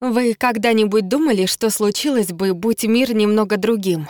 Вы когда-нибудь думали, что случилось бы, будь мир немного другим?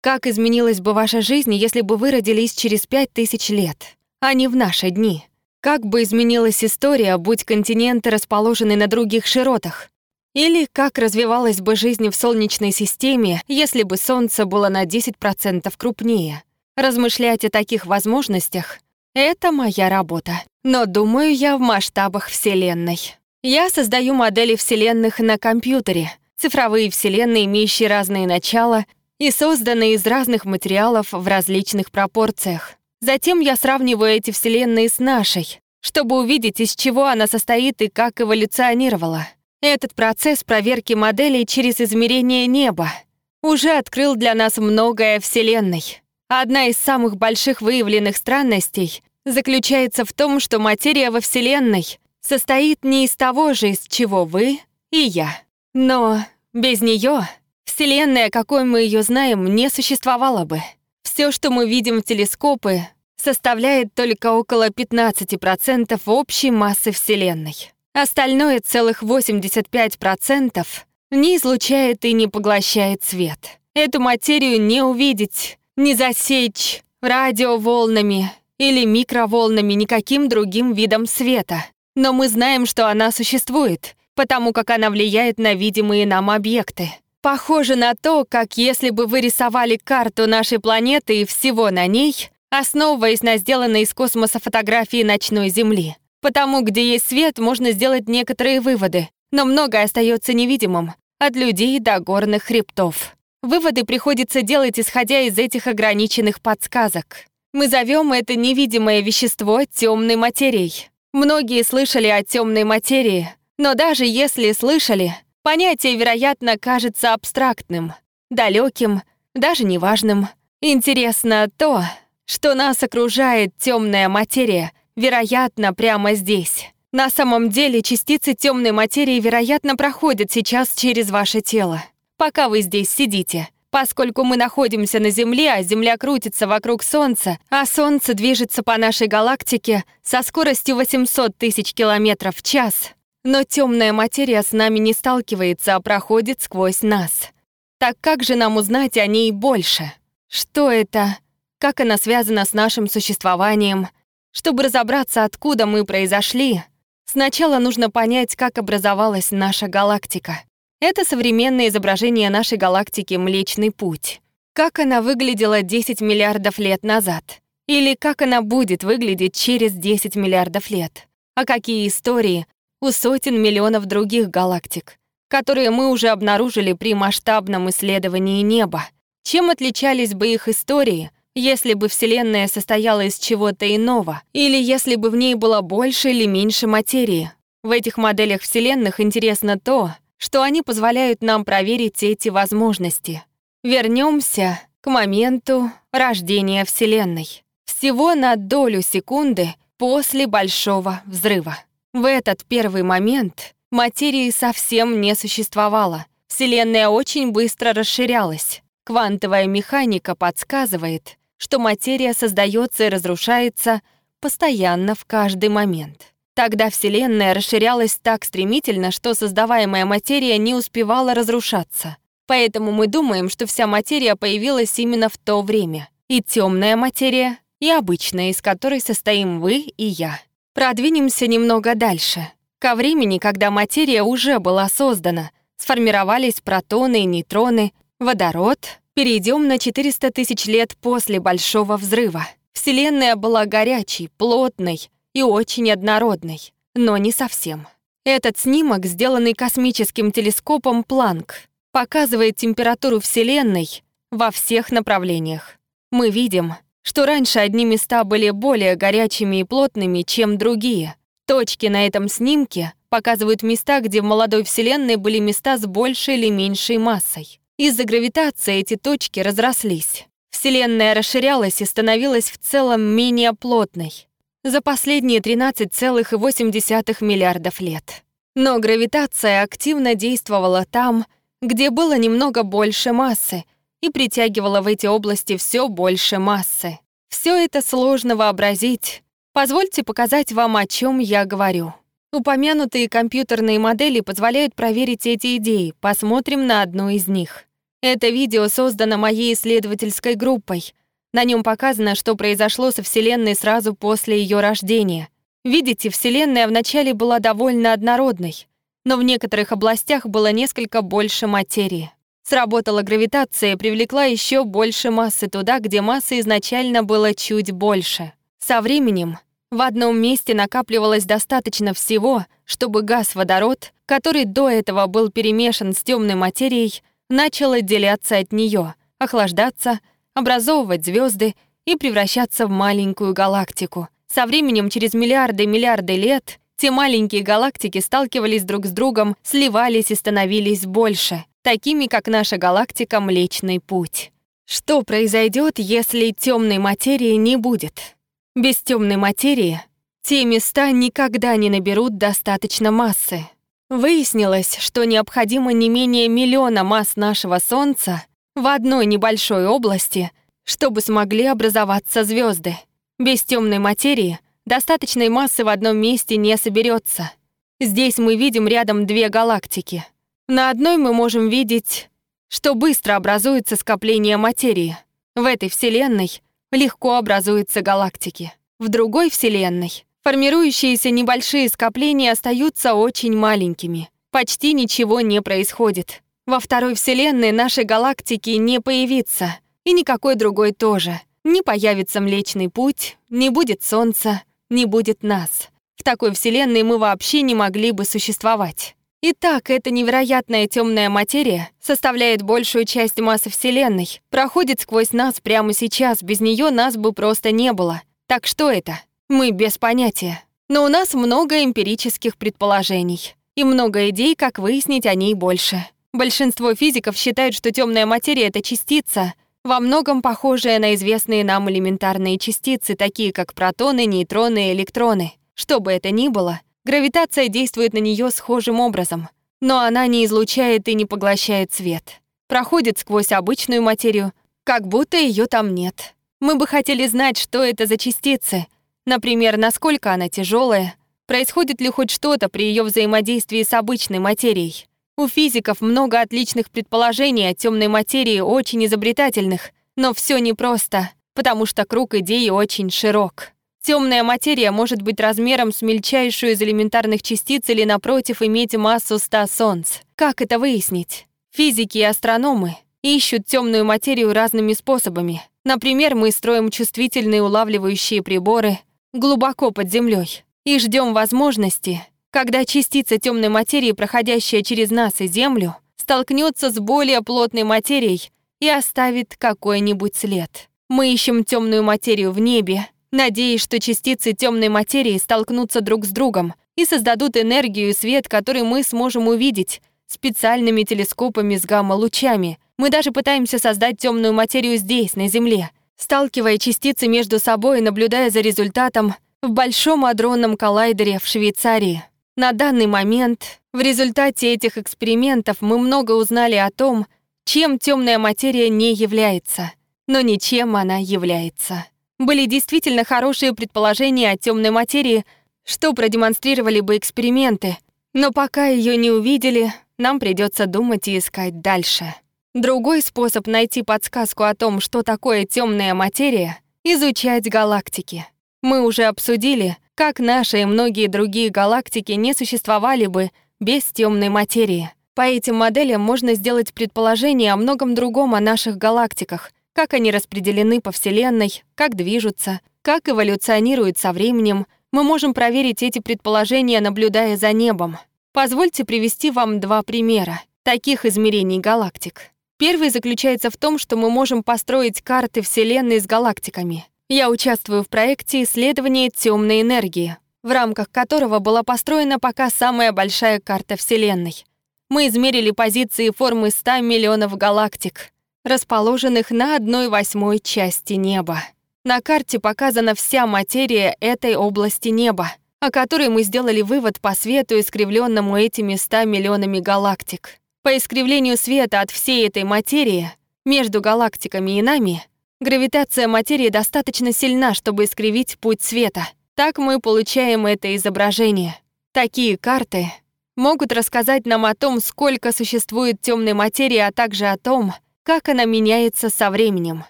Как изменилась бы ваша жизнь, если бы вы родились через пять тысяч лет, а не в наши дни? Как бы изменилась история, будь континенты расположены на других широтах? Или как развивалась бы жизнь в Солнечной системе, если бы Солнце было на 10% крупнее? Размышлять о таких возможностях — это моя работа. Но думаю я в масштабах Вселенной. Я создаю модели Вселенных на компьютере, цифровые Вселенные, имеющие разные начала и созданные из разных материалов в различных пропорциях. Затем я сравниваю эти Вселенные с нашей, чтобы увидеть, из чего она состоит и как эволюционировала. Этот процесс проверки моделей через измерение неба уже открыл для нас многое Вселенной. Одна из самых больших выявленных странностей заключается в том, что материя во Вселенной состоит не из того же, из чего вы и я. Но без нее Вселенная, какой мы ее знаем, не существовала бы. Все, что мы видим в телескопы, составляет только около 15% общей массы Вселенной. Остальное целых 85% не излучает и не поглощает свет. Эту материю не увидеть, не засечь радиоволнами или микроволнами никаким другим видом света. Но мы знаем, что она существует, потому как она влияет на видимые нам объекты. Похоже на то, как если бы вы рисовали карту нашей планеты и всего на ней, основываясь на сделанной из космоса фотографии ночной Земли. Потому где есть свет, можно сделать некоторые выводы, но многое остается невидимым, от людей до горных хребтов. Выводы приходится делать, исходя из этих ограниченных подсказок. Мы зовем это невидимое вещество темной материей. Многие слышали о темной материи, но даже если слышали, понятие, вероятно, кажется абстрактным, далеким, даже неважным. Интересно то, что нас окружает темная материя, вероятно, прямо здесь. На самом деле частицы темной материи, вероятно, проходят сейчас через ваше тело, пока вы здесь сидите. Поскольку мы находимся на Земле, а Земля крутится вокруг Солнца, а Солнце движется по нашей галактике со скоростью 800 тысяч километров в час, но темная материя с нами не сталкивается, а проходит сквозь нас. Так как же нам узнать о ней больше? Что это? Как она связана с нашим существованием? Чтобы разобраться, откуда мы произошли, сначала нужно понять, как образовалась наша галактика. Это современное изображение нашей галактики Млечный Путь. Как она выглядела 10 миллиардов лет назад. Или как она будет выглядеть через 10 миллиардов лет. А какие истории у сотен миллионов других галактик, которые мы уже обнаружили при масштабном исследовании неба. Чем отличались бы их истории если бы Вселенная состояла из чего-то иного, или если бы в ней было больше или меньше материи. В этих моделях Вселенных интересно то, что они позволяют нам проверить эти возможности. Вернемся к моменту рождения Вселенной. Всего на долю секунды после Большого Взрыва. В этот первый момент материи совсем не существовало. Вселенная очень быстро расширялась. Квантовая механика подсказывает, что материя создается и разрушается постоянно в каждый момент. Тогда Вселенная расширялась так стремительно, что создаваемая материя не успевала разрушаться. Поэтому мы думаем, что вся материя появилась именно в то время. И темная материя, и обычная, из которой состоим вы и я. Продвинемся немного дальше. Ко времени, когда материя уже была создана, сформировались протоны и нейтроны, водород, Перейдем на 400 тысяч лет после Большого Взрыва. Вселенная была горячей, плотной и очень однородной, но не совсем. Этот снимок, сделанный космическим телескопом Планк, показывает температуру Вселенной во всех направлениях. Мы видим, что раньше одни места были более горячими и плотными, чем другие. Точки на этом снимке показывают места, где в молодой Вселенной были места с большей или меньшей массой. Из-за гравитации эти точки разрослись. Вселенная расширялась и становилась в целом менее плотной за последние 13,8 миллиардов лет. Но гравитация активно действовала там, где было немного больше массы, и притягивала в эти области все больше массы. Все это сложно вообразить. Позвольте показать вам, о чем я говорю. Упомянутые компьютерные модели позволяют проверить эти идеи. Посмотрим на одну из них. Это видео создано моей исследовательской группой. На нем показано, что произошло со Вселенной сразу после ее рождения. Видите, Вселенная вначале была довольно однородной, но в некоторых областях было несколько больше материи. Сработала гравитация и привлекла еще больше массы туда, где массы изначально было чуть больше. Со временем в одном месте накапливалось достаточно всего, чтобы газ-водород, который до этого был перемешан с темной материей, начал отделяться от нее, охлаждаться, образовывать звезды и превращаться в маленькую галактику. Со временем, через миллиарды и миллиарды лет, те маленькие галактики сталкивались друг с другом, сливались и становились больше, такими как наша галактика Млечный Путь. Что произойдет, если темной материи не будет? Без темной материи те места никогда не наберут достаточно массы. Выяснилось, что необходимо не менее миллиона масс нашего Солнца в одной небольшой области, чтобы смогли образоваться звезды. Без темной материи достаточной массы в одном месте не соберется. Здесь мы видим рядом две галактики. На одной мы можем видеть, что быстро образуется скопление материи. В этой Вселенной легко образуются галактики. В другой Вселенной формирующиеся небольшие скопления остаются очень маленькими. Почти ничего не происходит. Во второй Вселенной нашей галактики не появится, и никакой другой тоже. Не появится Млечный Путь, не будет Солнца, не будет нас. В такой Вселенной мы вообще не могли бы существовать. Итак, эта невероятная темная материя составляет большую часть массы Вселенной, проходит сквозь нас прямо сейчас, без нее нас бы просто не было. Так что это? Мы без понятия. Но у нас много эмпирических предположений и много идей, как выяснить о ней больше. Большинство физиков считают, что темная материя — это частица, во многом похожая на известные нам элементарные частицы, такие как протоны, нейтроны и электроны. Что бы это ни было, Гравитация действует на нее схожим образом, но она не излучает и не поглощает свет. Проходит сквозь обычную материю, как будто ее там нет. Мы бы хотели знать, что это за частицы, например, насколько она тяжелая, происходит ли хоть что-то при ее взаимодействии с обычной материей. У физиков много отличных предположений о темной материи, очень изобретательных, но все непросто, потому что круг идей очень широк. Темная материя может быть размером с мельчайшую из элементарных частиц или, напротив, иметь массу 100 солнц. Как это выяснить? Физики и астрономы ищут темную материю разными способами. Например, мы строим чувствительные улавливающие приборы глубоко под землей и ждем возможности, когда частица темной материи, проходящая через нас и Землю, столкнется с более плотной материей и оставит какой-нибудь след. Мы ищем темную материю в небе, надеясь, что частицы темной материи столкнутся друг с другом и создадут энергию и свет, который мы сможем увидеть специальными телескопами с гамма-лучами. Мы даже пытаемся создать темную материю здесь, на Земле, сталкивая частицы между собой и наблюдая за результатом в Большом адронном коллайдере в Швейцарии. На данный момент, в результате этих экспериментов, мы много узнали о том, чем темная материя не является, но ничем она является. Были действительно хорошие предположения о темной материи, что продемонстрировали бы эксперименты, но пока ее не увидели, нам придется думать и искать дальше. Другой способ найти подсказку о том, что такое темная материя — изучать галактики. Мы уже обсудили, как наши и многие другие галактики не существовали бы без темной материи. По этим моделям можно сделать предположение о многом другом о наших галактиках, как они распределены по Вселенной, как движутся, как эволюционируют со временем, мы можем проверить эти предположения, наблюдая за небом. Позвольте привести вам два примера таких измерений галактик. Первый заключается в том, что мы можем построить карты Вселенной с галактиками. Я участвую в проекте исследования темной энергии, в рамках которого была построена пока самая большая карта Вселенной. Мы измерили позиции формы 100 миллионов галактик, расположенных на одной восьмой части неба. На карте показана вся материя этой области неба, о которой мы сделали вывод по свету, искривленному этими 100 миллионами галактик. По искривлению света от всей этой материи, между галактиками и нами, гравитация материи достаточно сильна, чтобы искривить путь света. Так мы получаем это изображение. Такие карты могут рассказать нам о том, сколько существует темной материи, а также о том, как она меняется со временем.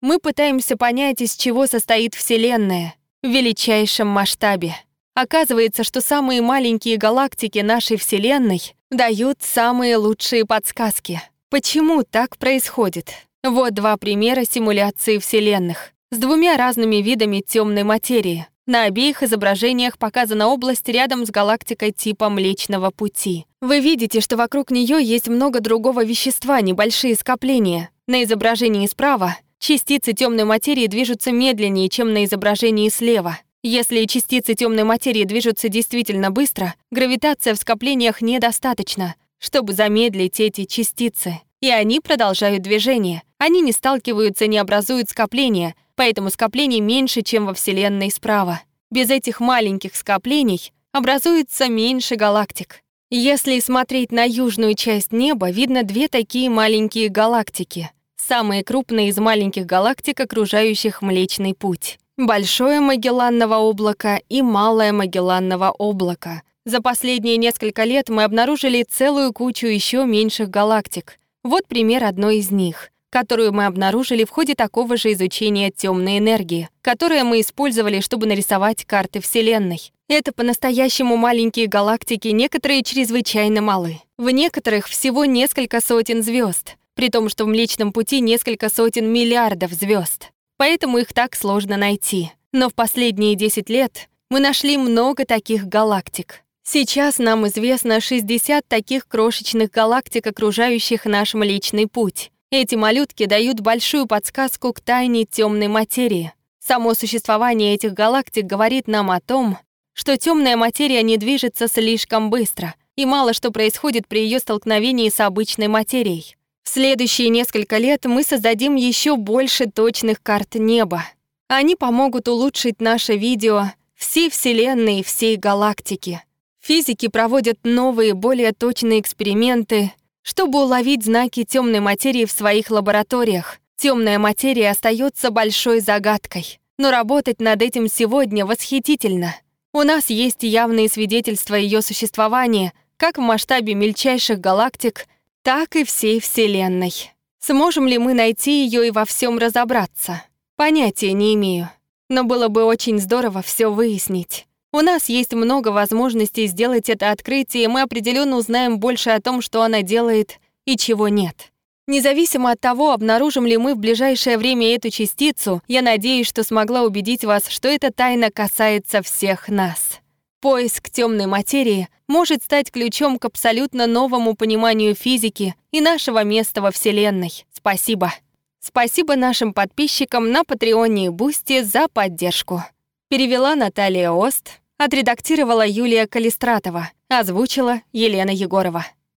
Мы пытаемся понять, из чего состоит Вселенная в величайшем масштабе. Оказывается, что самые маленькие галактики нашей Вселенной дают самые лучшие подсказки. Почему так происходит? Вот два примера симуляции Вселенных с двумя разными видами темной материи. На обеих изображениях показана область рядом с галактикой типа Млечного Пути. Вы видите, что вокруг нее есть много другого вещества, небольшие скопления. На изображении справа частицы темной материи движутся медленнее, чем на изображении слева. Если частицы темной материи движутся действительно быстро, гравитация в скоплениях недостаточно, чтобы замедлить эти частицы. И они продолжают движение. Они не сталкиваются, не образуют скопления, поэтому скоплений меньше, чем во Вселенной справа. Без этих маленьких скоплений образуется меньше галактик. Если смотреть на южную часть неба, видно две такие маленькие галактики. Самые крупные из маленьких галактик, окружающих Млечный Путь. Большое Магелланово облако и Малое Магелланово облако. За последние несколько лет мы обнаружили целую кучу еще меньших галактик. Вот пример одной из них, которую мы обнаружили в ходе такого же изучения темной энергии, которое мы использовали, чтобы нарисовать карты Вселенной. Это по-настоящему маленькие галактики, некоторые чрезвычайно малы. В некоторых всего несколько сотен звезд, при том, что в Млечном Пути несколько сотен миллиардов звезд поэтому их так сложно найти. Но в последние 10 лет мы нашли много таких галактик. Сейчас нам известно 60 таких крошечных галактик, окружающих наш Млечный Путь. Эти малютки дают большую подсказку к тайне темной материи. Само существование этих галактик говорит нам о том, что темная материя не движется слишком быстро, и мало что происходит при ее столкновении с обычной материей. В следующие несколько лет мы создадим еще больше точных карт неба. Они помогут улучшить наше видео всей Вселенной и всей галактики. Физики проводят новые, более точные эксперименты, чтобы уловить знаки темной материи в своих лабораториях. Темная материя остается большой загадкой, но работать над этим сегодня восхитительно. У нас есть явные свидетельства ее существования, как в масштабе мельчайших галактик — так и всей Вселенной. Сможем ли мы найти ее и во всем разобраться? Понятия не имею. Но было бы очень здорово все выяснить. У нас есть много возможностей сделать это открытие, и мы определенно узнаем больше о том, что она делает и чего нет. Независимо от того, обнаружим ли мы в ближайшее время эту частицу, я надеюсь, что смогла убедить вас, что эта тайна касается всех нас. Поиск темной материи может стать ключом к абсолютно новому пониманию физики и нашего места во Вселенной. Спасибо. Спасибо нашим подписчикам на Патреоне и Бусти за поддержку. Перевела Наталья Ост, отредактировала Юлия Калистратова, озвучила Елена Егорова.